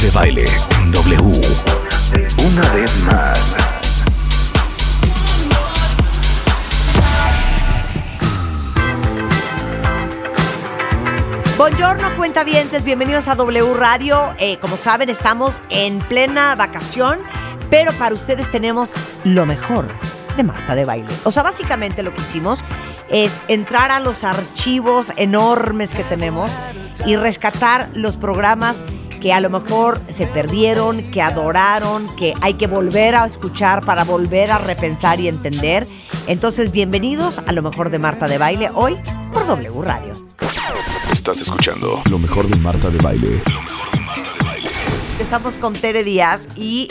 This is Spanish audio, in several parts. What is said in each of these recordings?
De baile en W. Una vez más. Buongiorno, cuentavientes, bienvenidos a W Radio. Eh, como saben, estamos en plena vacación, pero para ustedes tenemos lo mejor de Marta de Baile. O sea, básicamente lo que hicimos es entrar a los archivos enormes que tenemos y rescatar los programas que a lo mejor se perdieron, que adoraron, que hay que volver a escuchar para volver a repensar y entender. Entonces, bienvenidos a lo mejor de Marta de Baile hoy por W Radio. Estás escuchando lo mejor de Marta de baile. Estamos con Tere Díaz y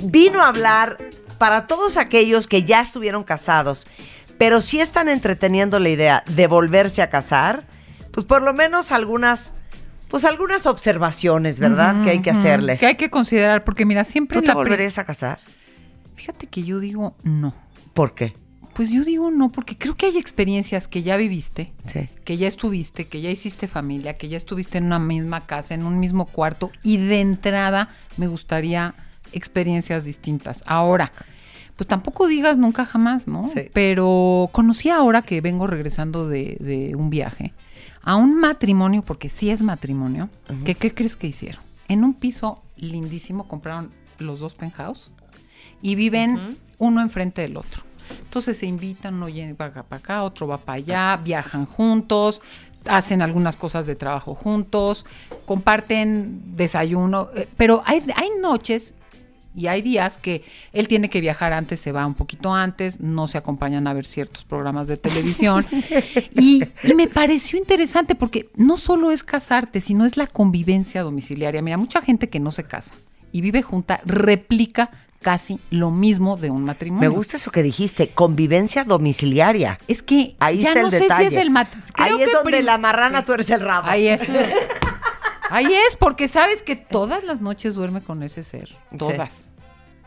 vino a hablar para todos aquellos que ya estuvieron casados, pero sí están entreteniendo la idea de volverse a casar, pues por lo menos algunas, pues algunas observaciones, ¿verdad? que hay que hacerles. Que hay que considerar, porque mira, siempre ¿Tú te volverías a casar? Fíjate que yo digo no. ¿Por qué? Pues yo digo no, porque creo que hay experiencias que ya viviste, Sí. que ya estuviste, que ya hiciste familia, que ya estuviste en una misma casa, en un mismo cuarto, y de entrada me gustaría experiencias distintas. Ahora, pues tampoco digas nunca jamás, ¿no? Sí. Pero conocí ahora que vengo regresando de, de un viaje a un matrimonio, porque sí es matrimonio, que ¿qué crees que hicieron? En un piso lindísimo compraron los dos penthouse y viven uno enfrente del otro. Entonces se invitan, uno va para acá, otro va para allá, viajan juntos, hacen algunas cosas de trabajo juntos, comparten desayuno, eh, pero hay, hay noches y hay días que él tiene que viajar antes, se va un poquito antes, no se acompañan a ver ciertos programas de televisión. y, y me pareció interesante porque no solo es casarte, sino es la convivencia domiciliaria. Mira, mucha gente que no se casa y vive junta replica casi lo mismo de un Me matrimonio. gusta eso que dijiste, convivencia domiciliaria. Es que Ahí ya está no el sé detalle. si es el mat- creo Ahí es que donde la marrana Sí. tú eres el rabo. Ahí es. Ahí es, porque sabes que todas las noches duerme con ese ser. Todas.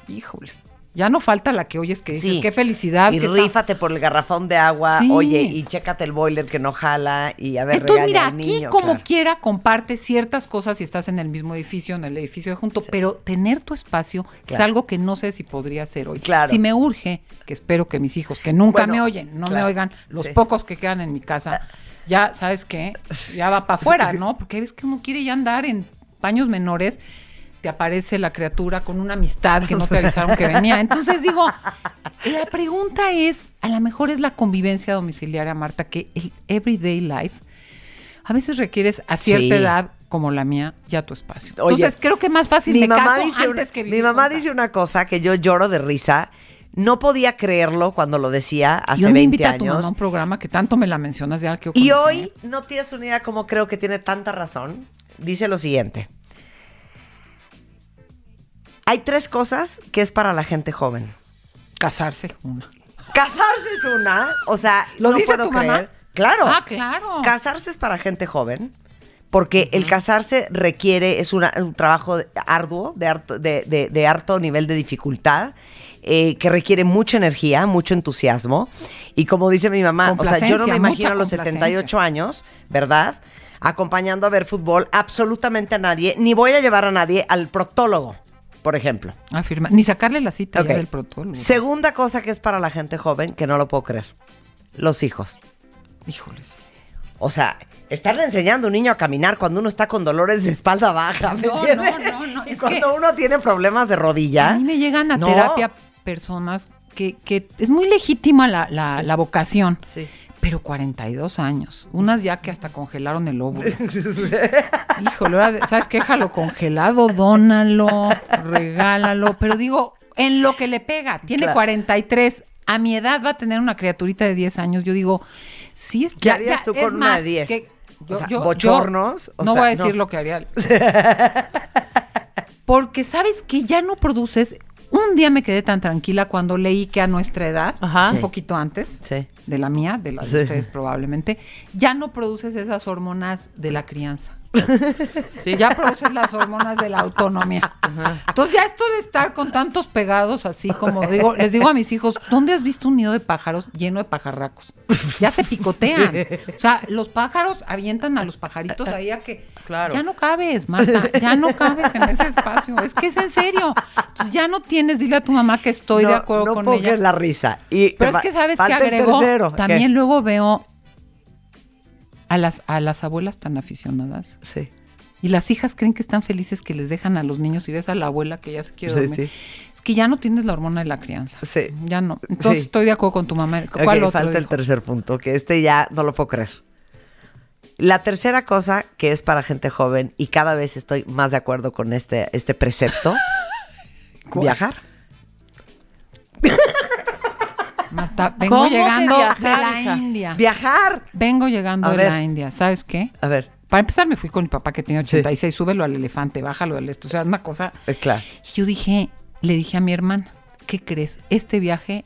Híjole. Ya no falta la que oyes que dices, Sí. qué felicidad. Y que está- rífate por el garrafón de agua, Sí. oye, y chécate el boiler que no jala y a ver, Entonces, mira, al aquí como claro. quiera comparte ciertas cosas si estás en el mismo edificio, en el edificio de junto, pero tener tu espacio es algo que no sé si podría hacer hoy. Claro. Si me urge, que espero que mis hijos, que nunca Bueno, me oyen, no me oigan, los pocos que quedan en mi casa, ya, ¿sabes qué? Ya va para afuera, ¿no? Porque ves que uno quiere ya andar en paños menores, te aparece la criatura con una amistad que no te avisaron que venía. Entonces digo, la pregunta es, a lo mejor es la convivencia domiciliaria, Marta, que el everyday life a veces requieres a cierta Sí. edad como la mía ya tu espacio. Oye, Entonces creo que más fácil mi me mamá caso dice antes una, que Mi vivir mamá junta. dice una cosa que yo lloro de risa. No podía creerlo cuando lo decía hace Yo me 20 invita a tu años. mamá a un programa que tanto me la mencionas ya que Y hoy no tienes una idea cómo creo que tiene tanta razón. Dice lo siguiente. Hay tres cosas que es para la gente joven. casarse una. Casarse es una, o sea, ¿Lo no dice puedo tu creer. mamá? Claro. Ah, claro. Casarse es para gente joven, porque el casarse requiere, es una- un trabajo arduo, de, harto, de, de- de harto nivel de dificultad, eh, que requiere mucha energía, mucho entusiasmo. Y como dice mi mamá, o sea, yo no me imagino a los complacencia. 78 años, ¿verdad? Acompañando a ver fútbol absolutamente a nadie, ni voy a llevar a nadie al proctólogo, por ejemplo. Afirma. Ni sacarle la cita ya del protocolo. Segunda cosa que es para la gente joven, que no lo puedo creer, los hijos. Híjoles. O sea, estarle enseñando a un niño a caminar cuando uno está con dolores de espalda baja, ¿me No, entiendes? no, no, no, Y es cuando que- uno tiene problemas de rodilla. A mí me llegan a No. terapia personas que, que es muy legítima la, la- la vocación. Sí. Pero 42 años. Unas ya que hasta congelaron el óvulo. Híjole, ¿sabes qué? Déjalo congelado, dónalo, regálalo. Pero digo, en lo que le pega, tiene Claro. 43. A mi edad va a tener una criaturita de 10 años. Yo digo, sí, es ¿Qué harías ya, tú es con una de 10? que O sea, bochornos, o no sea, voy a decir no. lo que haría. Porque sabes que ya no produces. Un día me quedé tan tranquila cuando leí que a nuestra edad, Ajá. un Sí. poquito antes Sí. de la mía, de la de Sí. ustedes probablemente, ya no produces esas hormonas de la crianza. Sí. Ya produces las hormonas de la autonomía. Entonces ya esto de estar con tantos pegados así como digo, les digo a mis hijos, ¿dónde has visto un nido de pájaros lleno de pajarracos? Ya se picotean. O sea, los pájaros avientan a los pajaritos ahí a que Claro. ya no cabes, Marta, ya no cabes en ese espacio. Es que es en serio. Entonces ya no tienes, dile a tu mamá que estoy de No- acuerdo no con pongas ella. la risa. Y Pero es que sabes que agregó. tercero. También ¿Qué? luego veo a las, a las abuelas tan aficionadas. Sí. Y las hijas creen que están felices que les dejan a los niños y ves a la abuela que ya se quiere Sí, dormir. sí. Es que ya no tienes la hormona de la crianza. Sí. Ya no. Entonces Sí. estoy de acuerdo con tu mamá. ¿Cuál Ok, otro? falta el tercer punto, que este ya no lo puedo creer. La tercera cosa que es para gente joven, y cada vez estoy más de acuerdo con este, este precepto, viajar. Marta, vengo ¿Cómo que llegando viajar, de la hija? India. Viajar. Vengo llegando A de ver. la India. ¿Sabes qué? A ver, Para empezar, me fui con mi papá que tenía Sí. 86. Súbelo al elefante, bájalo al esto. O sea, una cosa. eh, claro. Y yo dije, le dije a mi hermana, ¿qué crees? Este viaje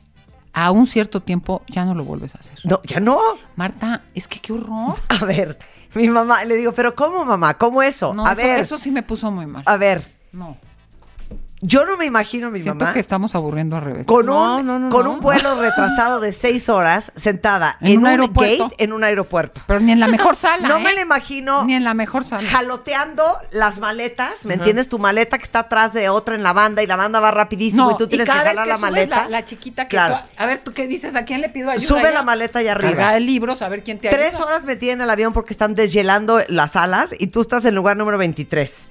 a un cierto tiempo ya no lo vuelves a hacer. No, ya no. Marta, es que qué horror. A ver, mi mamá, le digo, pero ¿cómo mamá? ¿Cómo eso? No, a eso, ver, eso sí me puso muy mal. a ver, No. Yo no me imagino a mi Siento mamá que estamos aburriendo a Rebeca. con, No, un, no, no, con no. un vuelo retrasado de seis horas sentada En en, un un, aeropuerto. gate en un aeropuerto. Pero ni en la mejor sala. No ¿eh? me la imagino Ni en la mejor sala. jaloteando las maletas, ¿me entiendes? Tu maleta que está atrás de otra en la banda y la banda va rapidísimo y tú tienes que vez jalar la subes maleta. La, la chiquita que Claro. tú- a ver, ¿tú qué dices? ¿A quién le pido ayuda? Sube Ya. la maleta allá arriba. Cargar libros, a ver quién te Tres ayuda. horas metida en el avión porque están deshielando las alas y tú estás en lugar número 23.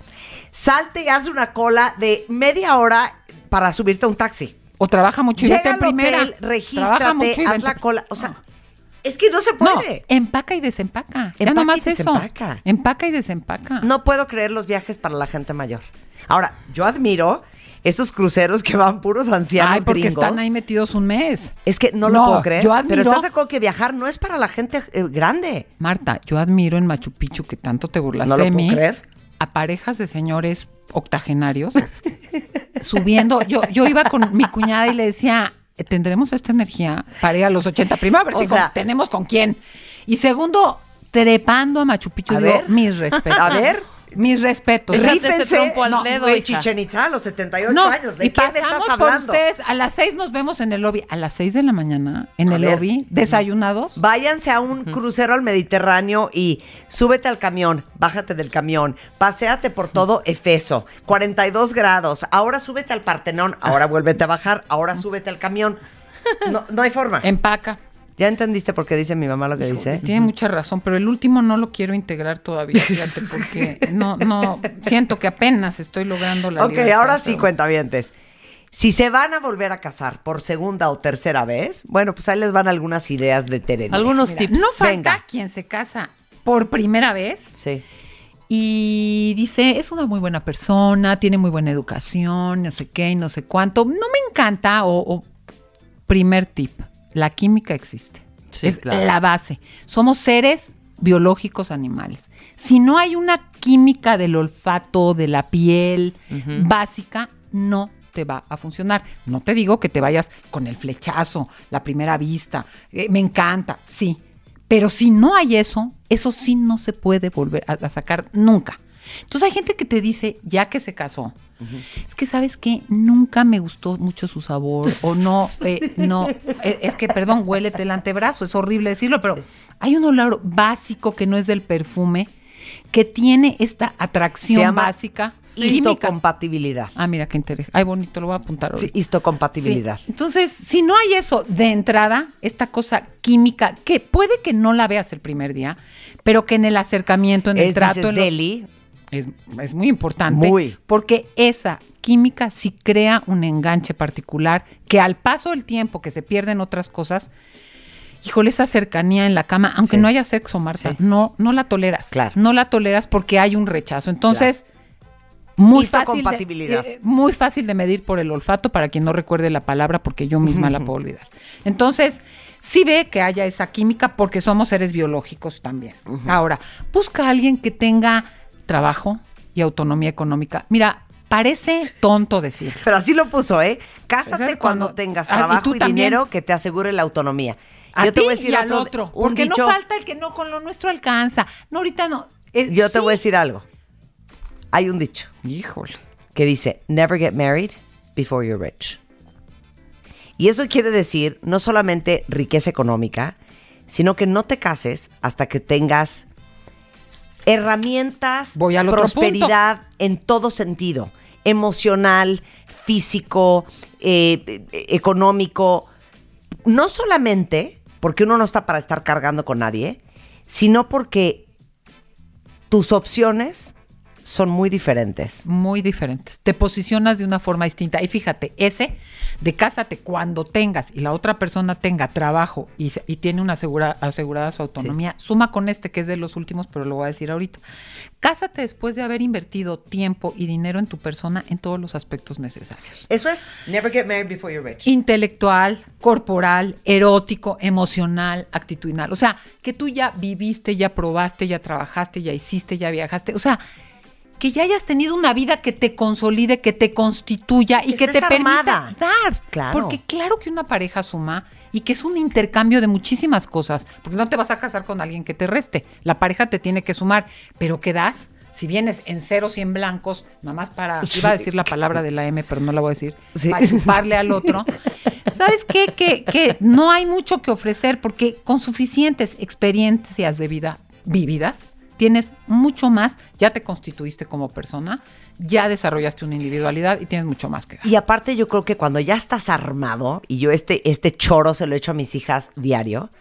Salte y haz una cola de media hora para subirte a un taxi. O trabaja mucho y Llega vete en al primera. hotel, regístrate, haz la cola. O sea, No. es que no se No, puede. empaca y desempaca. ya Empaca nomás y eso. desempaca. Empaca y desempaca. No puedo creer los viajes para la gente mayor. Ahora, yo admiro esos cruceros que van puros ancianos Ay, porque gringos. están ahí metidos un mes. Es que no, No, lo puedo creer. yo admiro- Pero estás de acuerdo que viajar no es para la gente eh, grande. Marta, yo admiro en Machu Picchu que tanto te burlaste No lo de puedo mí. creer. A parejas de señores octogenarios subiendo. Yo, yo iba con mi cuñada y le decía, ¿tendremos esta energía para ir a los 80? Primero, a ver O si sea- con- tenemos con quién. Y segundo, trepando a Machu Picchu, A digo, ver. mis respetos. A ver. Mis respetos. Échate ese trompo al no, dedo, de hija. Chichen Itza a los 78 No, años. ¿De y quién pasamos estás por hablando? ustedes. A las seis nos vemos en el lobby. A las seis de la mañana, en A el ver. lobby, desayunados. Váyanse a un crucero al Mediterráneo y súbete al camión, bájate del camión, paséate por todo Efeso, 42 grados, ahora súbete al Partenón, ahora vuélvete a bajar, ahora súbete al camión. No, no hay forma. Empaca. ¿Ya entendiste por qué dice mi mamá lo que dice? Tiene mucha razón, pero el último no lo quiero integrar todavía, fíjate, porque no, no, siento que apenas estoy logrando la Ok, libertad, ahora sí, pero- cuentavientes. Si se van a volver a casar por segunda o tercera vez, bueno, pues ahí les van algunas ideas de Teresa. Algunos Mira, tips. No falta Venga. quien se casa por primera vez Sí. y dice, es una muy buena persona, tiene muy buena educación, no sé qué y no sé cuánto. No me encanta, o, o- primer tip, la química existe. Sí, es claro. la base. Somos seres biológicos animales. Si no hay una química del olfato, de la piel básica, no te va a funcionar. No te digo que te vayas con el flechazo, la primera vista. eh, me encanta, sí. Pero si no hay eso, eso sí no se puede volver a, a sacar nunca. Entonces hay gente que te dice, ya que se casó, es que sabes que nunca me gustó mucho su sabor o no, eh, no, eh, es que perdón, huélete el antebrazo, es horrible decirlo, pero hay un olor básico que no es del perfume, que tiene esta atracción llama básica química. histocompatibilidad. Ah, mira qué interesante. Ay, bonito, lo voy a apuntar Sí, ahorita. histocompatibilidad. Sí. Entonces, si no hay eso de entrada, esta cosa química, que puede que no la veas el primer día, pero que en el acercamiento, en el Es, trato, dices, en los- Deli, es, es muy importante. Muy. Porque esa química sí crea un enganche particular que al paso del tiempo que se pierden otras cosas, híjole, esa cercanía en la cama, aunque Sí. no haya sexo, Marta, Sí. no, no la toleras. Claro. No la toleras porque hay un rechazo. Entonces, muy fácil, de, Histocompatibilidad. eh, muy fácil de medir por el olfato para quien no recuerde la palabra porque yo misma la puedo olvidar. Entonces, sí ve que haya esa química porque somos seres biológicos también. Ahora, busca a alguien que tenga trabajo y autonomía económica. Mira, parece tonto decir. Pero así lo puso, ¿eh? Cásate cuando, cuando- tengas Ah, y trabajo y, dinero que te asegure la autonomía. A yo te voy a decir y al otro- Porque dicho- no falta el que no con lo nuestro alcanza. No, ahorita no. Eh, Yo te voy a decir algo. Hay un dicho Híjole. que dice, never get married before you're rich. Y eso quiere decir no solamente riqueza económica, sino que no te cases hasta que tengas herramientas, Voy al otro prosperidad en todo sentido, emocional, físico, eh, eh, económico, no solamente porque uno no está para estar cargando con nadie, sino porque tus opciones son muy diferentes. Muy diferentes. Te posicionas de una forma distinta. Y fíjate, ese de cásate cuando tengas y la otra persona tenga trabajo y, tiene una asegura- asegurada su autonomía, suma con este que es de los últimos, pero lo voy a decir ahorita. Cásate después de haber invertido tiempo y dinero en tu persona en todos los aspectos necesarios. Eso es, never get married before you're rich. intelectual, corporal, erótico, emocional, actitudinal. O sea, que tú ya viviste, ya probaste, ya trabajaste, ya hiciste, ya viajaste. O sea, que ya hayas tenido una vida que te consolide, que te constituya y Que que te permita dar. Claro. Porque claro que una pareja suma y que es un intercambio de muchísimas cosas. Porque no te vas a casar con alguien que te reste. La pareja te tiene que sumar. Pero ¿qué das? Si vienes en ceros y en blancos, nada más para, iba a decir la palabra de la M, pero no la voy a decir, Sí. para chuparle al otro. ¿Sabes qué? Que, que no hay mucho que ofrecer porque con suficientes experiencias de vida vividas, tienes mucho más, ya te constituiste como persona, ya desarrollaste una individualidad y tienes mucho más que dar. Y aparte yo creo que cuando ya estás armado, y yo este, este choro se lo echo a mis hijas diario,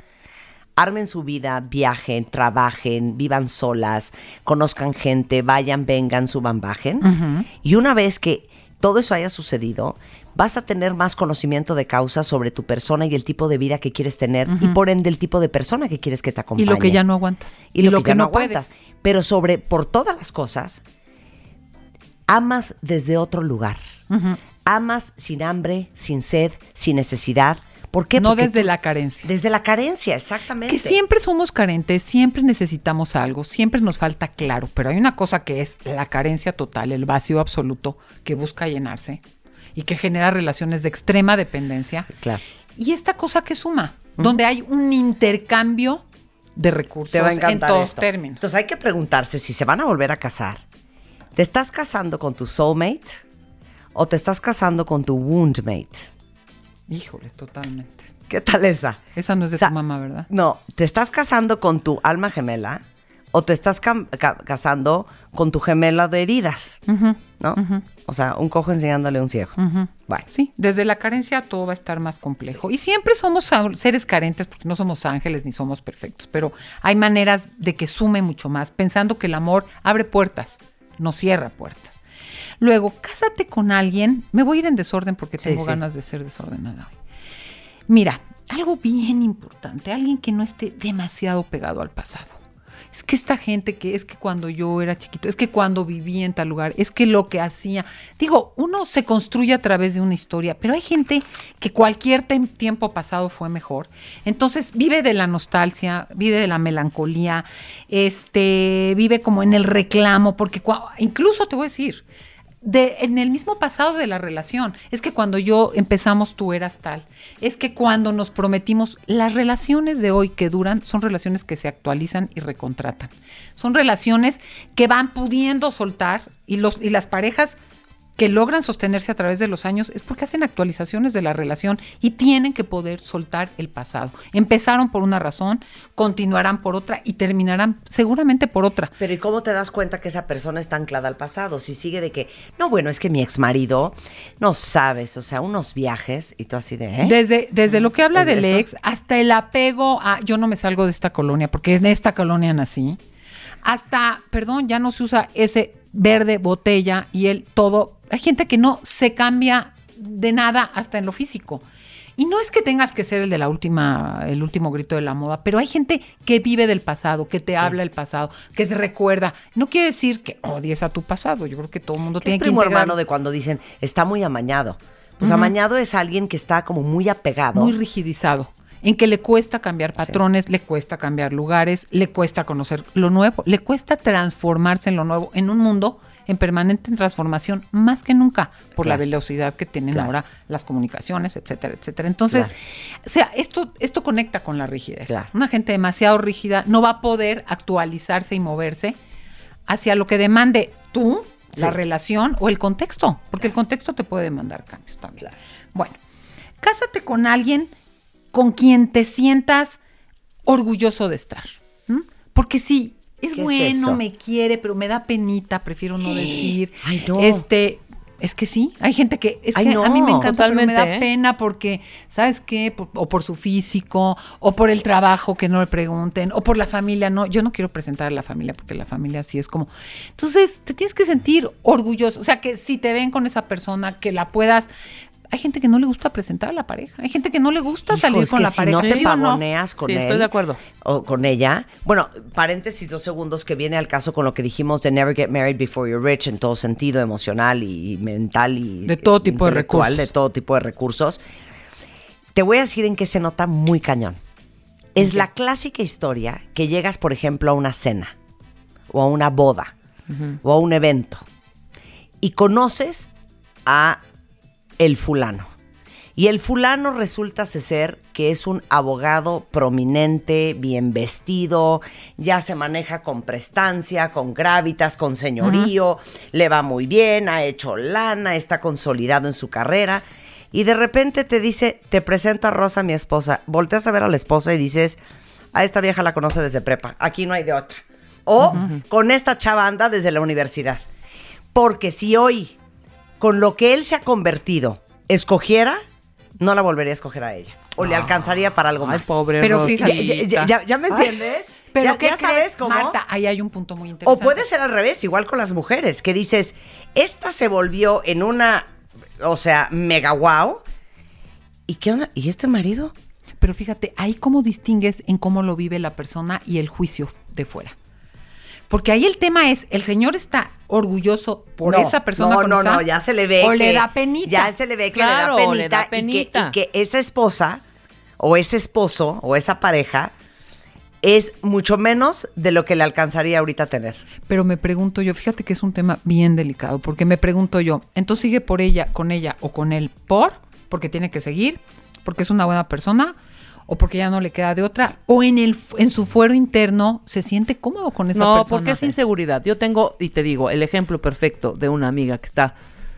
armen su vida, viajen, trabajen, vivan solas, conozcan gente, vayan, vengan, suban, bajen. Y una vez que todo eso haya sucedido, vas a tener más conocimiento de causa sobre tu persona y el tipo de vida que quieres tener y por ende el tipo de persona que quieres que te Y acompañe. lo que ya no aguantas. y lo, que, ya no aguantas. Pero sobre, por todas las cosas, amas desde otro lugar. Amas sin hambre, sin sed, sin necesidad. ¿Por qué? No Porque desde la carencia. Desde la carencia, exactamente. Que siempre somos carentes, siempre necesitamos algo, siempre nos falta claro, pero hay una cosa que es la carencia total, el vacío absoluto que busca llenarse y que genera relaciones de extrema dependencia. Claro. Y esta cosa que suma, donde hay un intercambio de recursos Te va a encantar en todos esto. términos. Entonces hay que preguntarse si se van a volver a casar. ¿Te estás casando con tu soulmate o te estás casando con tu woundmate? Híjole, totalmente. ¿Qué tal esa? Esa no es de O sea, tu mamá, ¿verdad? No, ¿te estás casando con tu alma gemela o te estás casando con tu gemela de heridas? ¿No? O sea, un cojo enseñándole a un ciego. Bueno, Sí, desde la carencia todo va a estar más complejo. Y siempre somos seres carentes porque no somos ángeles ni somos perfectos, pero hay maneras de que sume mucho más, pensando que el amor abre puertas, no cierra puertas. Luego, cásate con alguien. Me voy a ir en desorden porque Sí, tengo sí. ganas de ser desordenada hoy. Mira, algo bien importante, alguien que no esté demasiado pegado al pasado. Es que esta gente que es que cuando yo era chiquito, es que cuando vivía en tal lugar, es que lo que hacía. Digo, uno se construye a través de una historia, pero hay gente que cualquier tiempo pasado fue mejor. Entonces vive de la nostalgia, vive de la melancolía, este, vive como en el reclamo, porque incluso te voy a decir, de, en el mismo pasado de la relación. Es que cuando yo empezamos tú eras tal. Es que cuando nos prometimos, las relaciones de hoy que duran son relaciones que se actualizan y recontratan. Son relaciones que van pudiendo soltar y, los, y las parejas que logran sostenerse a través de los años es porque hacen actualizaciones de la relación y tienen que poder soltar el pasado. Empezaron por una razón, continuarán por otra y terminarán seguramente por otra. pero ¿y cómo te das cuenta que esa persona está anclada al pasado? Si sigue de que, no, bueno, es que mi ex marido, no sabes, o sea, unos viajes y tú así de, ¿eh? Desde, desde lo que habla ¿Es del eso? ex hasta el apego a yo no me salgo de esta colonia porque en esta colonia nací, hasta, perdón, ya no se usa ese verde botella y el todo. Hay gente que no se cambia de nada hasta en lo físico. Y no es que tengas que ser el de la última, el último grito de la moda, pero hay gente que vive del pasado, que te habla del pasado, que te recuerda. No quiere decir que odies a tu pasado. Yo creo que todo el mundo Que tiene es que primo integrar- hermano de cuando dicen, está muy amañado. Pues amañado es alguien que está como muy apegado. muy rigidizado, en que le cuesta cambiar patrones, le cuesta cambiar lugares, le cuesta conocer lo nuevo, le cuesta transformarse en lo nuevo, en un mundo en permanente transformación, más que nunca, por la velocidad que tienen Claro. ahora las comunicaciones, etcétera, etcétera. Entonces, Claro. o sea, esto, esto conecta con la rigidez. Una gente demasiado rígida no va a poder actualizarse y moverse hacia lo que demande tú, la relación o el contexto, porque el contexto te puede demandar cambios también. Bueno, cásate con alguien con quien te sientas orgulloso de estar. ¿m? Porque si es ¿Qué es bueno, me quiere, pero me da penita, prefiero no decir. Ay, no. Este, es que sí, hay gente que es Ay, que no, a mí me encanta, pero me da ¿eh? pena porque, ¿sabes qué? Por- o por su físico, o por el trabajo que no le pregunten, o por la familia. No, yo no quiero presentar a la familia porque la familia sí es como. Entonces, te tienes que sentir orgulloso. O sea, que si te ven con esa persona, que la puedas. Hay gente que no le gusta presentar a la pareja. Hay gente que no le gusta Hijo, salir es con la si pareja. no te pavoneas con Sí, él. estoy de acuerdo. O con ella. Bueno, paréntesis dos segundos que viene al caso con lo que dijimos de never get married before you're rich en todo sentido emocional y mental y De todo tipo de recursos. de todo tipo de recursos. Te voy a decir en qué se nota muy cañón. Es la clásica historia que llegas, por ejemplo, a una cena o a una boda o a un evento y conoces a el fulano. Y el fulano resulta ser que es un abogado prominente, bien vestido, ya se maneja con prestancia, con gravitas, con señorío, le va muy bien, ha hecho lana, está consolidado en su carrera. Y de repente te dice, te presenta a Rosa, mi esposa. Volteas a ver a la esposa y dices, a esta vieja la conoce desde prepa, aquí no hay de otra. O con esta chava anda desde la universidad. Porque si hoy, con lo que él se ha convertido, escogiera, no la volvería a escoger a ella. O le alcanzaría para algo Ay, más. pobre Pero Rosita. fíjate, Ya, ya- ya- ya me entiendes? Pero ya, ¿qué ya crees, sabes cómo. Marta? Ahí hay un punto muy O interesante. puede ser al revés, igual con las mujeres, que dices, esta se volvió en una, o sea, mega wow. ¿Y qué onda? ¿Y este marido? Pero fíjate, ahí cómo distingues en cómo lo vive la persona y el juicio de fuera. Porque ahí el tema es, el señor está orgulloso por No, esa persona No, con no, esa- no, ya se le ve o que le da penita. Ya se le ve que Claro, le da le da penita, y que-. Y, que, esa esposa o ese esposo o esa pareja es mucho menos de lo que le alcanzaría ahorita a tener. Pero me pregunto yo, fíjate que es un tema bien delicado, porque me pregunto yo, entonces sigue por ella, con ella o con él por, porque tiene que seguir, porque es una buena persona, o porque ya no le queda de otra, o en el en su fuero interno se siente cómodo con esa no, persona. porque es inseguridad. Yo tengo, y te digo, el ejemplo perfecto de una amiga que está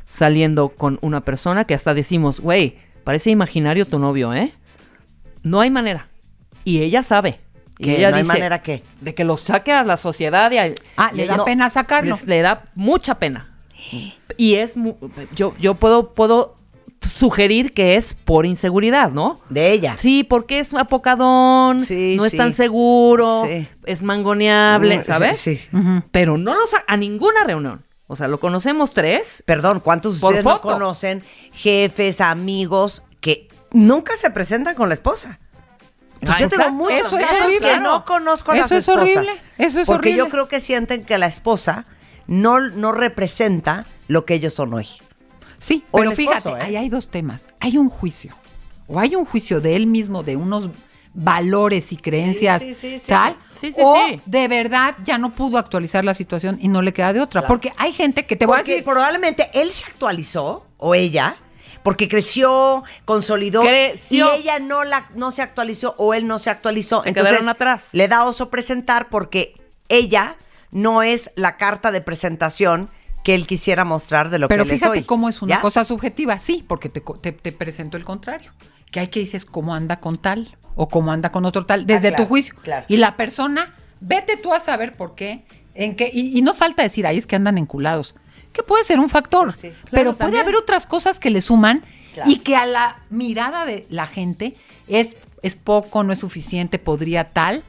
saliendo con una persona que hasta decimos, güey, parece imaginario tu novio, ¿eh? No hay manera. Y ella sabe. Y ¿Qué? ella ¿No hay dice, manera qué? De que lo saque a la sociedad y a- Ah, y le ella da pena sacarlo. les- le da mucha pena. Y es, mu- yo, yo puedo, puedo sugerir que es por inseguridad, ¿no? De ella. Sí, porque es apocadón, Sí, no es sí. tan seguro, Sí. es mangoneable, ¿sabes? Sí, sí. Ujú. Pero no lo sa- a ninguna reunión. O sea, lo conocemos tres. Perdón, ¿cuántos de Por ustedes no conocen jefes, amigos que nunca se presentan con la esposa? Pues Ah, yo tengo exacto. muchos Eso casos horrible. que no conozco a las Eso es esposas. horrible, eso es porque yo creo que sienten que la esposa no, no representa lo que ellos son hoy. Sí, O pero esposo, fíjate, ¿eh? ahí hay dos temas. Hay un juicio. O hay un juicio de él mismo, de unos valores y creencias sí, sí, sí. tal. Sí, sí, o sí. de verdad ya no pudo actualizar la situación y no le queda de otra. Porque hay gente que te voy a Porque decir. probablemente él se actualizó, o ella, porque creció, consolidó, Creció. y ella no, la, no se actualizó, o él no se actualizó. Se Entonces, quedaron atrás. le da oso presentar porque ella no es la carta de presentación que él quisiera mostrar de lo Pero que él es fíjate hoy. cómo es una ¿Ya? cosa subjetiva. Sí, porque te, te, te presento el contrario. Que hay que dices cómo anda con tal o cómo anda con otro tal, desde Ah, claro, tu juicio. claro. Y la persona, vete tú a saber por qué, en qué. Y, y no falta decir, ahí es que andan enculados. Que puede ser un factor. Sí, sí. pero puede haber otras cosas que le suman y que a la mirada de la gente es, es poco, no es suficiente, podría tal.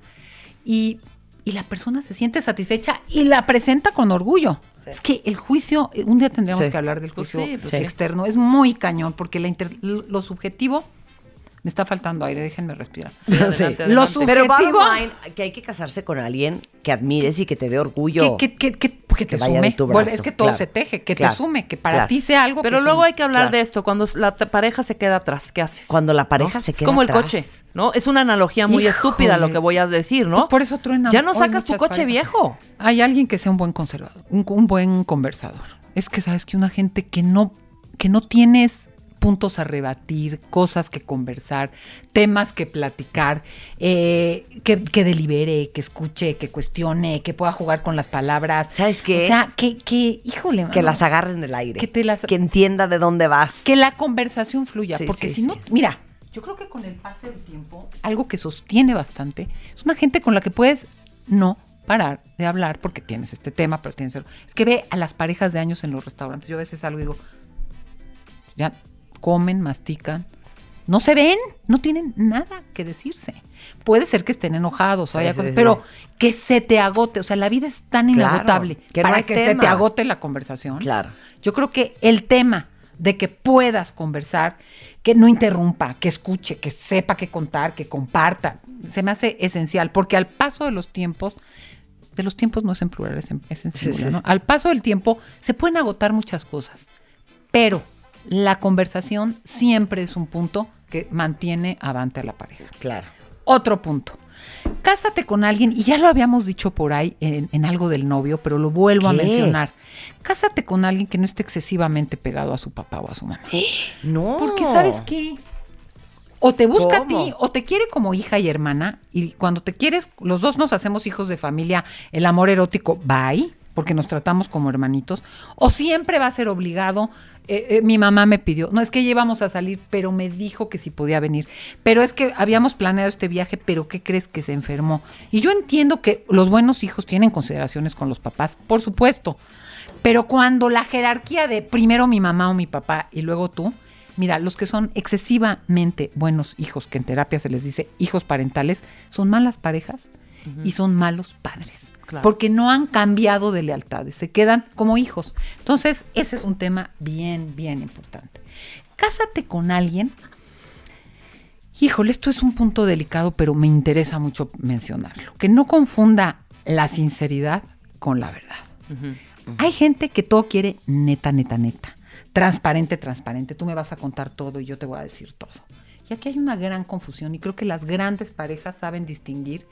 Y, y la persona se siente satisfecha y la presenta con orgullo. Es que el juicio, eh, un día tendríamos Sí. que hablar del Pues juicio sí, pues externo, es muy cañón porque la inter- lo subjetivo, me está faltando aire, déjenme respirar. Sí. Adelante, Lo adelante. sub- Pero Subjetivo. bottom line, que hay que casarse con alguien que admires y que te dé orgullo. Que, que- que- que Porque te vaya de sume. tu Bueno, brazo, es que todo claro, se teje, que claro, te sume, que para claro. ti sea algo. Pero que luego sume. hay que hablar Claro. de esto. Cuando la pareja se queda atrás, ¿qué haces? Cuando la pareja ¿No? se es queda como el atrás. coche, ¿no? Es una analogía muy estúpida lo que voy a decir, ¿no? Pues por eso truenan Ya no sacas tu coche parejas. viejo. Hay alguien que sea un buen conservador, un, un buen conversador. Es que sabes que una gente que no, que no tienes puntos a rebatir, cosas que conversar, temas que platicar, eh, que, que delibere, que escuche, que cuestione, que pueda jugar con las palabras. ¿Sabes qué? O sea, que, que híjole, Que mano, las agarre en el aire. Que te las- Que entienda de dónde vas. que la conversación fluya, Sí, porque sí, si sí. no, mira, yo creo que con el pase del tiempo, algo que sostiene bastante, es una gente con la que puedes no parar de hablar porque tienes este tema, pero tienes es que ve a las parejas de años en los restaurantes. Yo a veces salgo y digo, ya comen, mastican, no se ven, no tienen nada que decirse. Puede ser que estén enojados o haya cosas, sí. pero que se te agote, o sea, la vida es tan Claro, inagotable que para que se te agote la conversación. Claro. Yo creo que el tema de que puedas conversar, que no interrumpa, que escuche, que sepa qué contar, que comparta, se me hace esencial, porque al paso de los tiempos, de los tiempos no es en plural, es en, es en singular, ¿no? Al paso del tiempo se pueden agotar muchas cosas, pero la conversación siempre es un punto que mantiene avante a la pareja. Claro. Otro punto. Cásate con alguien, y ya lo habíamos dicho por ahí en, en algo del novio, pero lo vuelvo a mencionar. Cásate con alguien que no esté excesivamente pegado a su papá o a su mamá. No. Porque sabes qué? O te busca ¿Cómo? a ti, o te quiere como hija y hermana, y cuando te quieres, los dos nos hacemos hijos de familia, el amor erótico, bye, porque nos tratamos como hermanitos, o siempre va a ser obligado, eh, eh, mi mamá me pidió, no es que ya íbamos a salir, pero me dijo que si podía venir, pero es que habíamos planeado este viaje, pero ¿qué crees que se enfermó? Y yo entiendo que los buenos hijos tienen consideraciones con los papás, por supuesto, pero cuando la jerarquía de primero mi mamá o mi papá y luego tú, mira, los que son excesivamente buenos hijos, que en terapia se les dice hijos parentales, son malas parejas y son malos padres. Claro. Porque no han cambiado de lealtades, se quedan como hijos. Entonces, ese es un tema bien, bien importante. Cásate con alguien. Híjole, esto es un punto delicado, pero me interesa mucho mencionarlo. Que no confunda la sinceridad con la verdad. Hay gente que todo quiere neta, neta, neta. Transparente, transparente. Tú me vas a contar todo y yo te voy a decir todo. Aquí hay una gran confusión y creo que las grandes parejas saben distinguir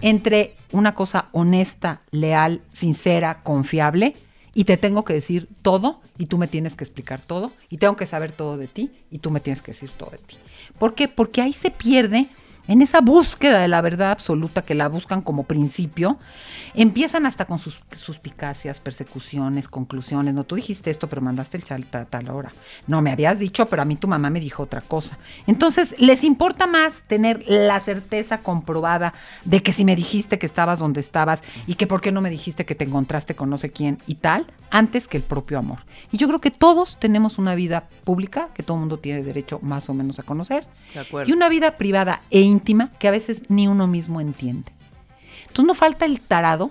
entre una cosa honesta, leal, sincera, confiable y te tengo que decir todo y tú me tienes que explicar todo y tengo que saber todo de ti y tú me tienes que decir todo de ti. ¿Por qué? Porque ahí se pierde en esa búsqueda de la verdad absoluta que la buscan como principio, empiezan hasta con sus suspicacias, persecuciones, conclusiones. No, tú dijiste esto, pero mandaste el chal a tal hora. No, me habías dicho, pero a mí tu mamá me dijo otra cosa. Entonces, les importa más tener la certeza comprobada de que si me dijiste que estabas donde estabas y que por qué no me dijiste que te encontraste con no sé quién y tal, antes que el propio amor. Y yo creo que todos tenemos una vida pública que todo el mundo tiene derecho más o menos a conocer De acuerdo. y una vida privada e íntima que a veces ni uno mismo entiende. Entonces no falta el tarado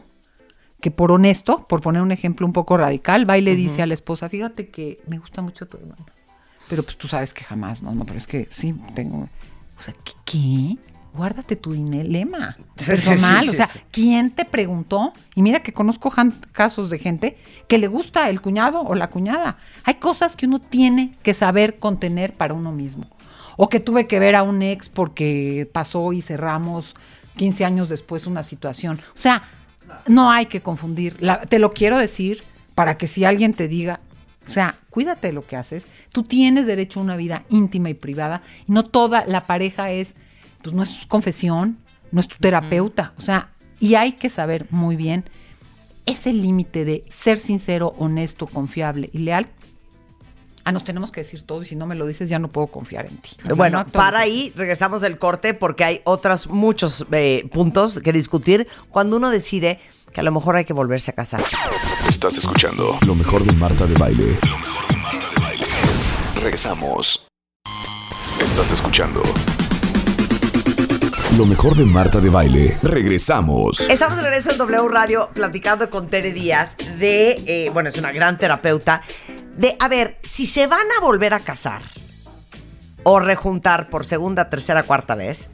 que por honesto, por poner un ejemplo un poco radical, va y le dice a la esposa, fíjate que me gusta mucho tu hermano. Pero pues tú sabes que jamás, no, no, pero es que sí, tengo... O sea, ¿qué? qué? Guárdate tu dilema personal. sí, sí, o sea, sí. ¿quién te preguntó? Y mira que conozco casos de gente que le gusta el cuñado o la cuñada. Hay cosas que uno tiene que saber contener para uno mismo. O que tuve que ver a un ex porque pasó y cerramos 15 años después una situación. O sea, no hay que confundir. La- te lo quiero decir para que si alguien te diga, o sea, cuídate de lo que haces. Tú tienes derecho a una vida íntima y privada. Y no toda la pareja es, pues no es confesión, no es tu terapeuta. O sea, y hay que saber muy bien ese límite de ser sincero, honesto, confiable y leal. Ah, nos tenemos que decir todo y si no me lo dices ya no puedo confiar en ti. Bueno, No actualices. para ahí regresamos del corte porque hay otros muchos eh, puntos que discutir cuando uno decide que a lo mejor hay que volverse a casar. Estás escuchando lo mejor de Marta de Baile. Regresamos. Estás escuchando lo mejor de Marta de Baile. Regresamos. Estamos de regreso en W Radio platicando con Tere Díaz de, eh, bueno, es una gran terapeuta, de, a ver, si se van a volver a casar o rejuntar por segunda, tercera, cuarta vez,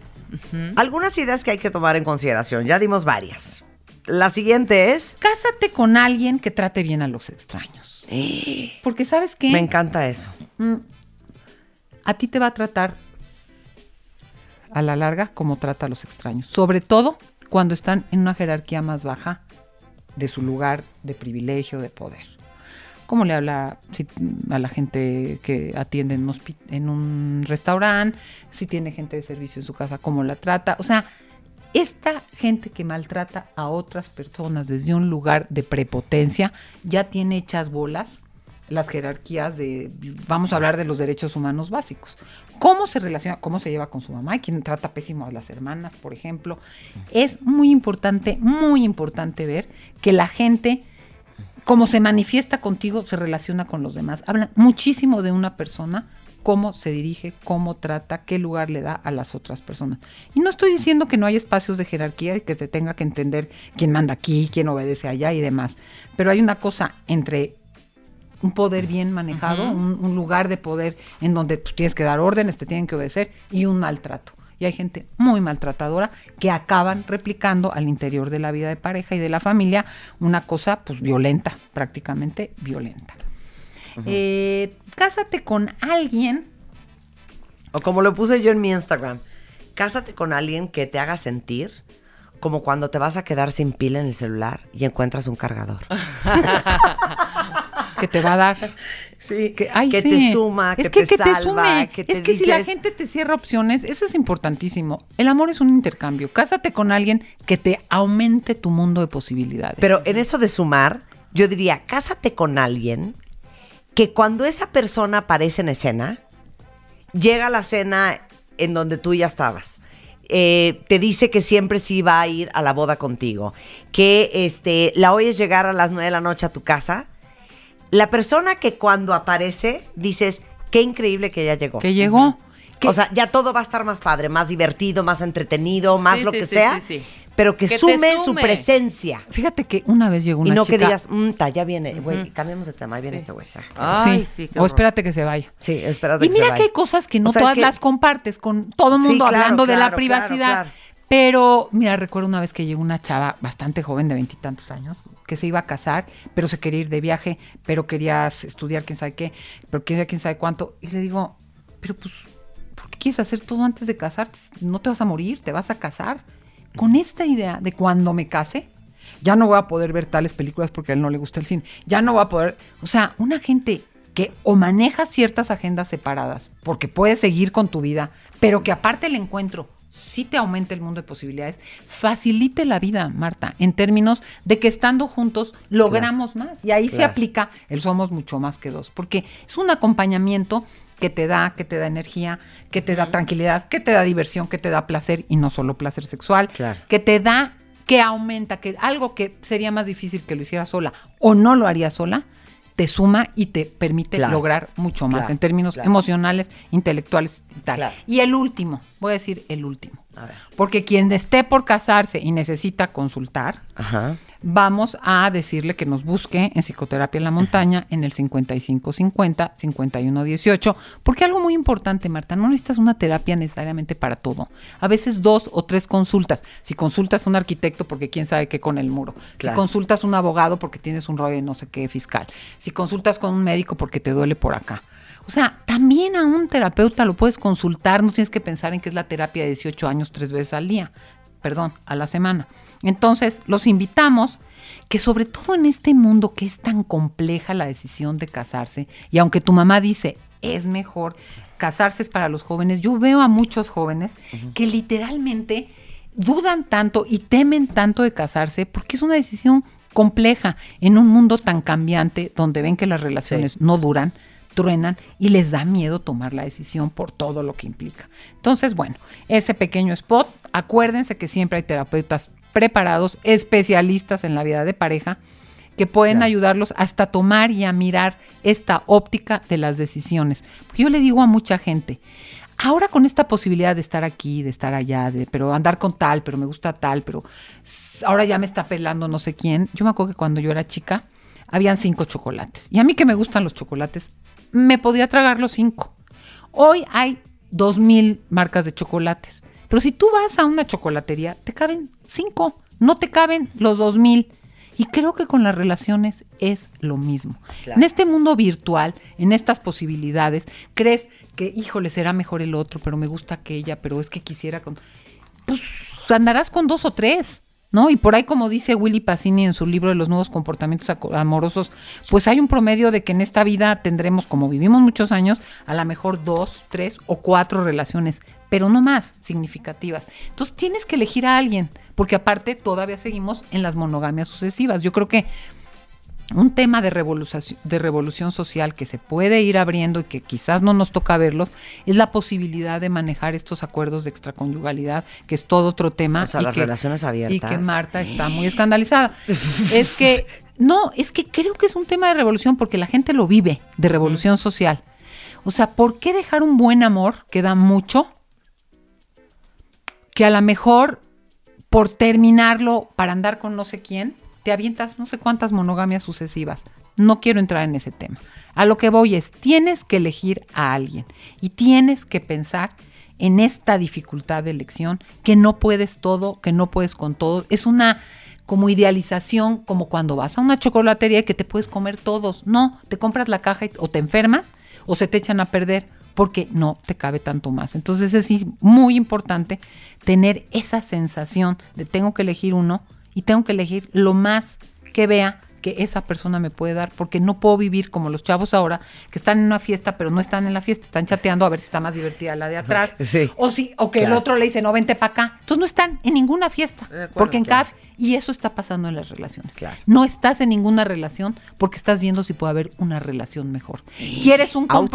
algunas ideas que hay que tomar en consideración, ya dimos varias. La siguiente es. Cásate con alguien que trate bien a los extraños. Porque sabes qué? Me encanta eso. Mm, a ti te va a tratar a la larga como trata a los extraños. Sobre todo cuando están en una jerarquía más baja de su lugar de privilegio, de poder. ¿Cómo le habla a la gente que atiende en en un restaurante? Si tiene gente de servicio en su casa, ¿cómo la trata? O sea, esta gente que maltrata a otras personas desde un lugar de prepotencia ya tiene hechas bolas las jerarquías de, vamos a hablar de los derechos humanos básicos. ¿Cómo se relaciona, cómo se lleva con su mamá? Hay quien trata pésimo a las hermanas, por ejemplo. Es muy importante, muy importante ver que la gente, como se manifiesta contigo, se relaciona con los demás. Habla muchísimo de una persona, cómo se dirige, cómo trata, qué lugar le da a las otras personas. Y no estoy diciendo que no hay espacios de jerarquía y que se tenga que entender quién manda aquí, quién obedece allá y demás. Pero hay una cosa entre un poder bien manejado, un, un lugar de poder en donde tú tienes que dar órdenes, te tienen que obedecer, y un maltrato. Y hay gente muy maltratadora que acaban replicando al interior de la vida de pareja y de la familia una cosa pues violenta, prácticamente violenta. Eh, cásate con alguien O como lo puse yo en mi Instagram. Cásate con alguien que te haga sentir como cuando te vas a quedar sin pila en el celular y encuentras un cargador. que te va a dar. Sí, Que, ay, que sí. te suma, que, es que, te que te salva, sume. que te es que si la gente te cierra opciones, eso es importantísimo. El amor es un intercambio. Cásate con alguien que te aumente tu mundo de posibilidades. Pero en eso de sumar, yo diría, cásate con alguien que cuando esa persona aparece en escena, llega a la cena en donde tú ya estabas. eh, te dice que siempre sí va a ir a la boda contigo, que este, la oyes llegar a las nueve de la noche a tu casa. La persona que cuando aparece dices, qué increíble que ya llegó. que llegó. O sea, ya todo va a estar más padre, más divertido, más entretenido, más Sí, lo sí, que sí, sea, sí, sí. pero que, sume, su presencia. Fíjate que una vez llegó una Y no chica. que digas, "Mm, ta, ya viene, güey, cambiemos de tema, ahí viene este güey. ya". Ay, sí, o espérate que se vaya. Sí, espérate Y que se mira vaya. que hay cosas que no O sea, es todas que- las compartes con todo el Sí, mundo claro, hablando de la privacidad. claro. Pero, mira, recuerdo una vez que llegó una chava bastante joven, de veintitantos años, que se iba a casar, pero se quería ir de viaje, pero quería estudiar quién sabe qué, pero quién sabe, quién sabe cuánto. Y le digo, pero pues, ¿por qué quieres hacer todo antes de casarte? No te vas a morir, te vas a casar. Con esta idea de cuando me case, ya no voy a poder ver tales películas porque a él no le gusta el cine. Ya no voy a poder. O sea, una gente que o maneja ciertas agendas separadas porque puedes seguir con tu vida, pero que aparte el encuentro sí te aumenta el mundo de posibilidades, facilite la vida, Marta, en términos de que estando juntos logramos más. Y ahí se aplica el somos mucho más que dos, porque es un acompañamiento que te da, que te da energía, que te da tranquilidad, que te da diversión, que te da placer y no solo placer sexual, Claro. que te da, que aumenta, que algo que sería más difícil que lo hiciera sola o no lo haría sola, te suma y te permite Claro. lograr mucho más Claro, en términos claro. emocionales, intelectuales y tal. Y el último, voy a decir el último, A ver. porque quien esté por casarse y necesita consultar, Ajá. Vamos a decirle que nos busque en Psicoterapia en la Montaña en el 5550 5118, porque algo muy importante, Marta, no necesitas una terapia necesariamente para todo. A veces dos o tres consultas. Si consultas a un arquitecto porque quién sabe qué con el muro. Claro. Si consultas a un abogado porque tienes un rollo de no sé qué fiscal. Si consultas con un médico porque te duele por acá. O sea, también a un terapeuta lo puedes consultar, no tienes que pensar en que es la terapia de 18 años tres veces al día, perdón, a la semana. Entonces, los invitamos que sobre todo en este mundo que es tan compleja la decisión de casarse, y aunque tu mamá dice, es mejor, casarse es para los jóvenes, yo veo a muchos jóvenes que literalmente dudan tanto y temen tanto de casarse porque es una decisión compleja en un mundo tan cambiante donde ven que las relaciones no duran, truenan y les da miedo tomar la decisión por todo lo que implica. Entonces, bueno, ese pequeño spot, acuérdense que siempre hay terapeutas preparados, especialistas en la vida de pareja, que pueden Claro. ayudarlos hasta tomar y a mirar esta óptica de las decisiones. Porque yo le digo a mucha gente, ahora con esta posibilidad de estar aquí, de estar allá, de pero andar con tal, pero me gusta tal, pero ahora ya me está pelando no sé quién. Yo me acuerdo que cuando yo era chica, habían cinco chocolates. Y a mí que me gustan los chocolates, me podía tragar los cinco. Hoy hay dos mil marcas de chocolates. Pero si tú vas a una chocolatería, te caben cinco. No te caben los dos mil. Y creo que con las relaciones es lo mismo. Claro. En este mundo virtual, en estas posibilidades, crees que, híjole, será mejor el otro, pero me gusta aquella, pero es que quisiera con... Pues andarás con dos o tres, ¿no? Y por ahí, como dice Willy Pacini en su libro de los nuevos comportamientos amorosos, pues hay un promedio de que en esta vida tendremos, como vivimos muchos años, a lo mejor dos, tres o cuatro relaciones, pero no más significativas. Entonces tienes que elegir a alguien, porque aparte todavía seguimos en las monogamias sucesivas. Yo creo que un tema de revolución, de revolución social que se puede ir abriendo y que quizás no nos toca verlos, es la posibilidad de manejar estos acuerdos de extraconyugalidad, que es todo otro tema. O sea, y las que- relaciones abiertas. Y que Marta está muy escandalizada. es que, no, es que creo que es un tema de revolución porque la gente lo vive, de revolución social. O sea, ¿por qué dejar un buen amor que da mucho? Que a lo mejor por terminarlo para andar con no sé quién, te avientas no sé cuántas monogamias sucesivas. No quiero entrar en ese tema. A lo que voy es, tienes que elegir a alguien y tienes que pensar en esta dificultad de elección, que no puedes todo, que no puedes con todo. Es una como idealización, como cuando vas a una chocolatería y que te puedes comer todos. No, te compras la caja o te enfermas o se te echan a perder porque no te cabe tanto más. Entonces es muy importante tener esa sensación de tengo que elegir uno y tengo que elegir lo más que vea que esa persona me puede dar, porque no puedo vivir como los chavos ahora, que están en una fiesta, pero no están en la fiesta, están chateando a ver si está más divertida la de atrás. Sí. O, si, o que el otro le dice, no, vente para acá. Entonces no están en ninguna fiesta, acuerdo, porque en claro. cada... Y eso está pasando en las relaciones. Claro. No estás en ninguna relación porque estás viendo si puede haber una relación mejor. Quieres un Ouch.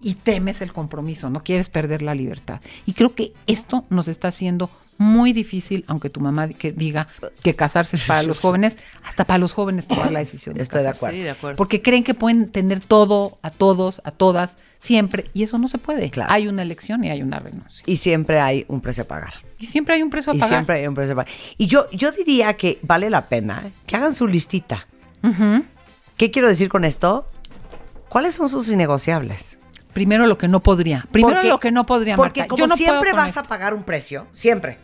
Y temes el compromiso, no quieres perder la libertad. Y creo que esto nos está haciendo muy difícil, aunque tu mamá que diga que casarse es para los jóvenes, hasta para los jóvenes tomar la decisión. de Estoy de acuerdo. Sí, de acuerdo. Porque creen que pueden tener todo, a todos, a todas, siempre, y eso no se puede. Claro. Hay una elección y hay una renuncia. Y siempre hay un precio a pagar. Y siempre hay un precio a Y pagar. siempre hay un precio a pagar. Y yo, yo diría que vale la pena ¿eh? que hagan su listita. ¿Qué quiero decir con esto? ¿Cuáles son sus innegociables? Primero lo que no podría. Primero Porque- lo que no podría, Porque como Yo no siempre vas esto. a pagar un precio, siempre.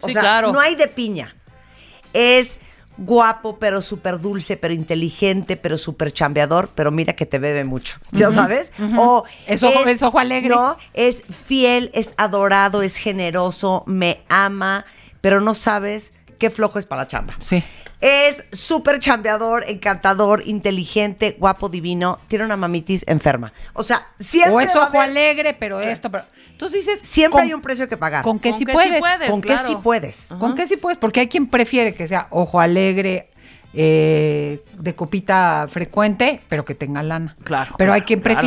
O Sí, sea, claro. no hay de piña. Es guapo, pero súper dulce, pero inteligente, pero súper chambeador, pero mira que te bebe mucho, ¿ya sabes? O Es ojo- es ojo alegre. No, es fiel, es adorado, es generoso, me ama, pero no sabes qué flojo es para la chamba. Sí. Es súper chambeador, encantador, inteligente, guapo, divino, tiene una mamitis enferma. O sea, siempre O es ojo haber- alegre, pero esto, pero... Entonces dices... Siempre con- hay un precio que pagar. Con que Con sí que sí puedes. puedes. ¿Con qué claro. sí puedes? ¿Con qué sí puedes? Porque hay quien prefiere que sea ojo alegre, eh, de copita frecuente, pero que tenga lana. Claro, Pero hay quien claro.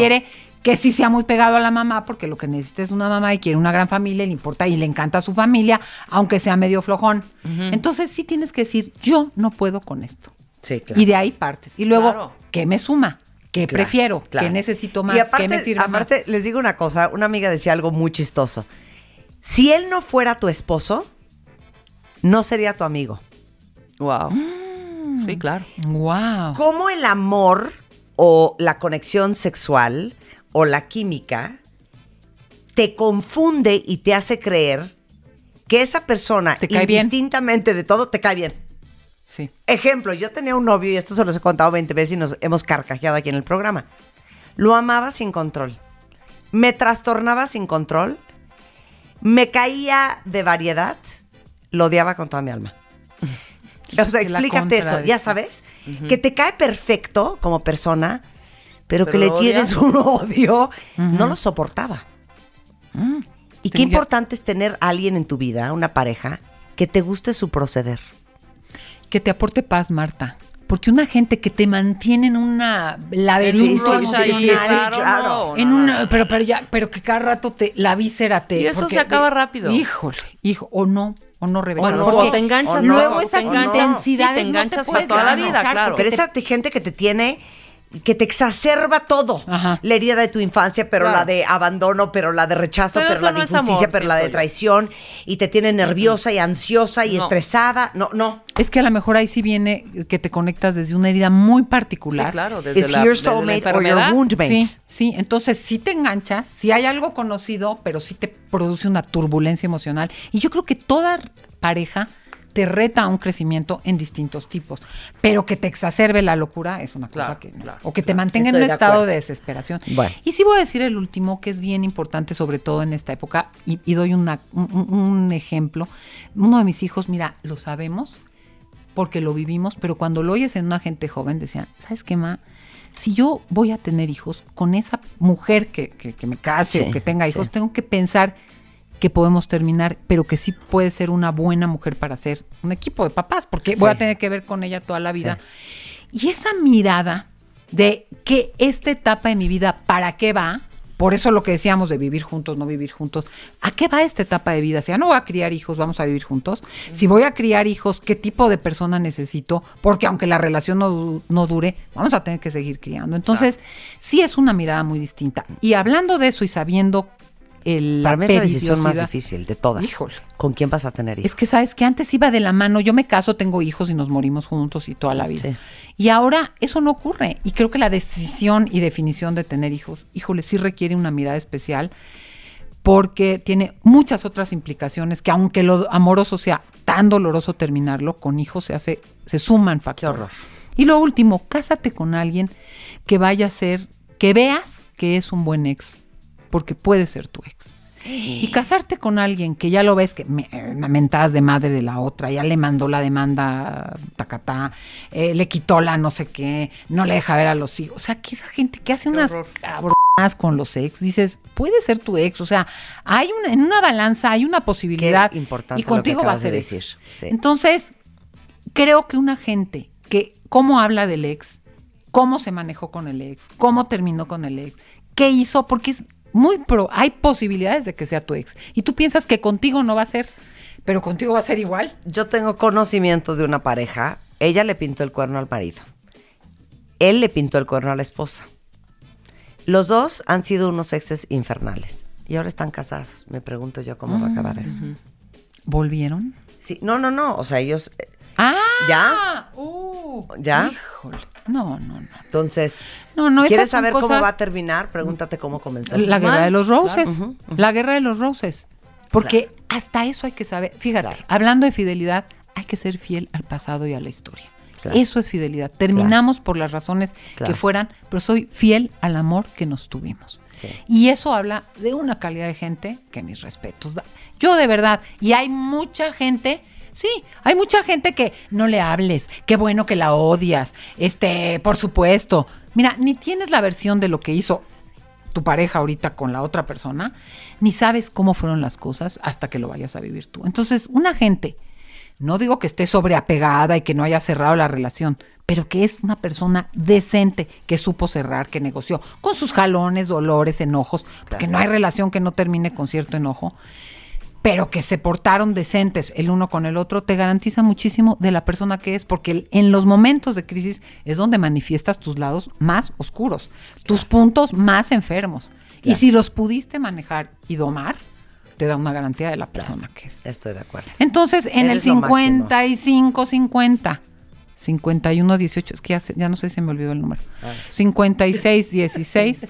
Que sí sea muy pegado a la mamá, porque lo que necesita es una mamá y quiere una gran familia, y le importa y le encanta a su familia, aunque sea medio flojón. Entonces sí tienes que decir, yo no puedo con esto. Sí, claro. Y de ahí partes. Y luego, Claro. ¿qué me suma? ¿Qué Claro, prefiero? claro. ¿Qué necesito más? Y aparte, ¿Qué me sirve más? aparte, les digo una cosa, una amiga decía algo muy chistoso. Si él no fuera tu esposo, no sería tu amigo. Wow. Mm. Sí, claro. Wow. ¿Cómo el amor o la conexión sexual o la química te confunde y te hace creer que esa persona, Te cae bien. indistintamente de todo, te cae bien? Sí. Ejemplo, yo tenía un novio, y esto se los he contado 20 veces y nos hemos carcajeado aquí en el programa. Lo amaba sin control. Me trastornaba sin control. Me caía de variedad. Lo odiaba con toda mi alma. O sea, explícate eso, ya sabes. Que te cae perfecto como persona, pero, Pero que le tienes un odio. No lo soportaba. Mm. Y Sí, qué importante es tener a alguien en tu vida, una pareja, que te guste su proceder. que te aporte paz, Marta. Porque una gente que te mantiene en una laberinto Sí, sí, sí, emocional, sí, sí, claro. no, en no, una, no. pero pero ya, pero que cada rato te la víscera te Y eso porque- se acaba rápido. Híjole, hijo, o no, o no revela. O no, Porque o te enganchas, o no, luego esas te enganchas. intensidades Sí, te no enganchas para toda la vida, claro. Pero esa gente que te tiene, que te exacerba todo. Ajá. La herida de tu infancia, pero Claro. la de abandono, pero la de rechazo, Pero la de injusticia, amor, pero la de traición. Y te tiene nerviosa y ansiosa y No. estresada. No, no. es que a lo mejor ahí sí viene que te conectas desde una herida muy particular. Sí, claro. Desde la, your desde la soulmate or your. Sí, sí, entonces sí te enganchas, sí hay algo conocido, pero sí te produce una turbulencia emocional. Y yo creo que toda pareja te reta a un crecimiento en distintos tipos. Pero que te exacerbe la locura es una cosa Claro, que no. claro, o que te mantenga en un de estado acuerdo. de desesperación. Bueno. Y sí voy a decir el último, que es bien importante, sobre todo en esta época, y, y doy una- un, un- un ejemplo. Uno de mis hijos, mira, lo sabemos porque lo vivimos, pero cuando lo oyes en una gente joven, decían, ¿sabes qué, ma? Si yo voy a tener hijos con esa mujer que, que- que me case Sí, o que tenga hijos, sí. tengo que pensar que podemos terminar, pero que sí puede ser una buena mujer para ser un equipo de papás, porque voy a Sí. tener que ver con ella toda la vida. Y esa mirada de que esta etapa de mi vida, ¿para qué va? Por eso lo que decíamos de vivir juntos, no vivir juntos. ¿A qué va esta etapa de vida? Si ya no voy a criar hijos, vamos a vivir juntos. Si voy a criar hijos, ¿qué tipo de persona necesito? Porque aunque la relación no, no dure, vamos a tener que seguir criando. Entonces, sí es una mirada muy distinta. Y hablando de eso y sabiendo el, Para mí es la decisión más difícil de todas. Híjole. ¿Con quién vas a tener hijos? es que sabes que antes iba de la mano, yo me caso, tengo hijos y nos morimos juntos y toda la vida. Sí. Y ahora eso no ocurre. Y creo que la decisión y definición de tener hijos, híjole, sí requiere una mirada especial porque tiene muchas otras implicaciones que aunque lo amoroso sea tan doloroso terminarlo, con hijos se hace, se suman factores. horror. Y lo último, cásate con alguien que vaya a ser, que veas que es un buen ex, porque puede ser tu ex. Y casarte con alguien que ya lo ves que me, mentadas de madre de la otra, ya le mandó la demanda tacatá, eh, le quitó la no sé qué, no le deja ver a los hijos. O sea, que esa gente que hace unas cabronas con los ex, dices, puede ser tu ex. O sea, hay una, en una balanza hay una posibilidad. Qué importante y contigo lo que va a de ser decir. Sí. Entonces, creo que una gente que cómo habla del ex, cómo se manejó con el ex, cómo terminó con el ex, qué hizo, porque es muy pro, hay posibilidades de que sea tu ex. Y tú piensas que contigo no va a ser, pero contigo va a ser igual. Yo tengo conocimiento de una pareja. Ella le pintó el cuerno al marido. Él le pintó el cuerno a la esposa. Los dos han sido unos exes infernales. Y ahora están casados. Me pregunto yo cómo va a acabar eso. ¿Volvieron? Sí, no, no, no. O sea, ellos. ¡Ah! ¿Ya? Uh, ¿Ya? Híjole. No, no, no. Entonces, No, no, ¿quieres saber cómo va a terminar? Pregúntate cómo comenzó. La guerra de los roses. claro. La guerra de los roses. Porque hasta eso hay que saber. Fíjate, Claro. hablando de fidelidad, hay que ser fiel al pasado y a la historia. Claro. Eso es fidelidad. Terminamos por las razones Claro. que fueran, pero soy fiel al amor que nos tuvimos. Sí. Y eso habla de una calidad de gente que mis respetos. Yo de verdad, y hay mucha gente, sí, hay mucha gente que no le hables, qué bueno que la odias, este, por supuesto. Mira, ni tienes la versión de lo que hizo tu pareja ahorita con la otra persona, ni sabes cómo fueron las cosas hasta que lo vayas a vivir tú. Entonces, una gente, no digo que esté sobreapegada y que no haya cerrado la relación, pero que es una persona decente, que supo cerrar, que negoció, con sus jalones, dolores, enojos, porque no hay relación que no termine con cierto enojo, pero que se portaron decentes el uno con el otro, te garantiza muchísimo de la persona que es, porque en los momentos de crisis es donde manifiestas tus lados más oscuros, tus puntos más enfermos. Y si los pudiste manejar y domar, te da una garantía de la persona que es. Estoy de acuerdo. Entonces, en Eres el lo máximo. 55 50 51 18, es que ya, ya no sé si me olvidó el número. 56 16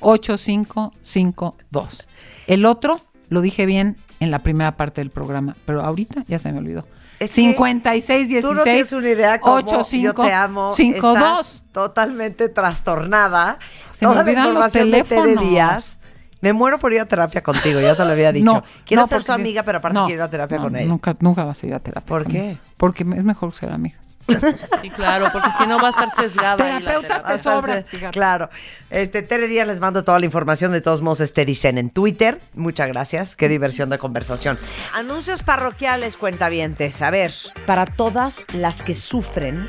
8552. El otro lo dije bien en la primera parte del programa, pero ahorita ya se me olvidó. Es que 56 16 Tú no tienes una idea cómo 85 yo te amo. 52. Estás totalmente trastornada. Se me Toda la olvidan los información de Tere teléfonos. Díaz. Me muero por ir a terapia contigo, ya te lo había dicho. No, quiero no, ser su amiga, pero aparte quiero ir a terapia con ella. Nunca, nunca vas a ir a terapia. ¿Por qué? Porque es mejor ser amigas. Sí, claro, porque si no va a estar sesgada. Terapeutas te fíjate. Claro. Este, Tere Díaz les mando toda la información. De todos modos, este dicen en Twitter. Muchas gracias. Qué diversión de conversación. Anuncios parroquiales, cuentavientes. A ver. Para todas las que sufren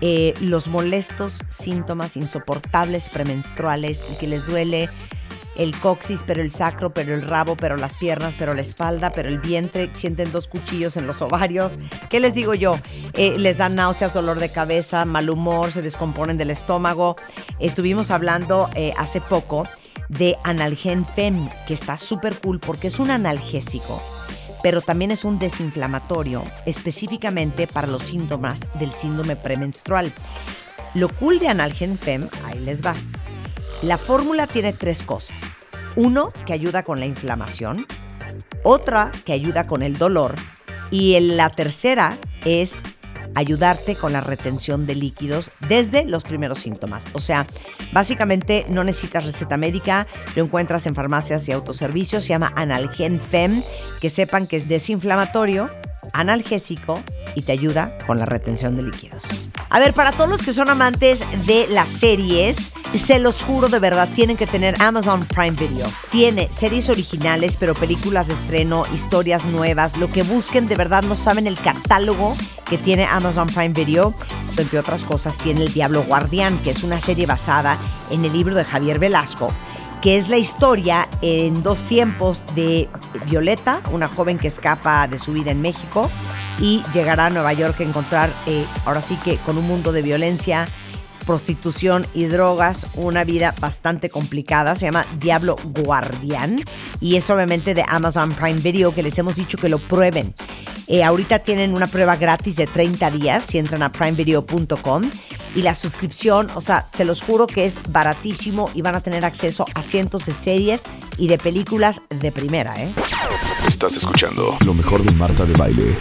eh, los molestos síntomas insoportables premenstruales y que les duele el coxis, pero el sacro, pero el rabo, pero las piernas, pero la espalda, pero el vientre, sienten dos cuchillos en los ovarios. ¿Qué les digo yo? Eh, les dan náuseas, dolor de cabeza, mal humor, se descomponen del estómago. Estuvimos hablando eh, hace poco de Analgen Fem, que está súper cool porque es un analgésico, pero también es un desinflamatorio, específicamente para los síntomas del síndrome premenstrual. Lo cool de Analgen Fem, ahí les va. La fórmula tiene tres cosas. Uno, que ayuda con la inflamación. Otra, que ayuda con el dolor. Y la tercera, es ayudarte con la retención de líquidos desde los primeros síntomas. O sea, básicamente no necesitas receta médica, lo encuentras en farmacias y autoservicios, se llama Analgen Fem, que sepan que es desinflamatorio, analgésico y te ayuda con la retención de líquidos. A ver, para todos los que son amantes de las series, se los juro de verdad, tienen que tener Amazon Prime Video. Tiene series originales, pero películas de estreno, historias nuevas, lo que busquen, de verdad no saben el catálogo que tiene Amazon Prime Video. Entre otras cosas, tiene El Diablo Guardián, que es una serie basada en el libro de Javier Velasco que es la historia en dos tiempos de Violeta, una joven que escapa de su vida en México y llegará a Nueva York a encontrar, eh, ahora sí que con un mundo de violencia, prostitución y drogas, una vida bastante complicada. Se llama Diablo Guardián y es obviamente de Amazon Prime Video que les hemos dicho que lo prueben. Eh, ahorita tienen una prueba gratis de 30 días si entran a primevideo.com y la suscripción, o sea, se los juro que es baratísimo y van a tener acceso a cientos de series y de películas de primera, ¿eh? Estás escuchando lo mejor de Marta de Baile.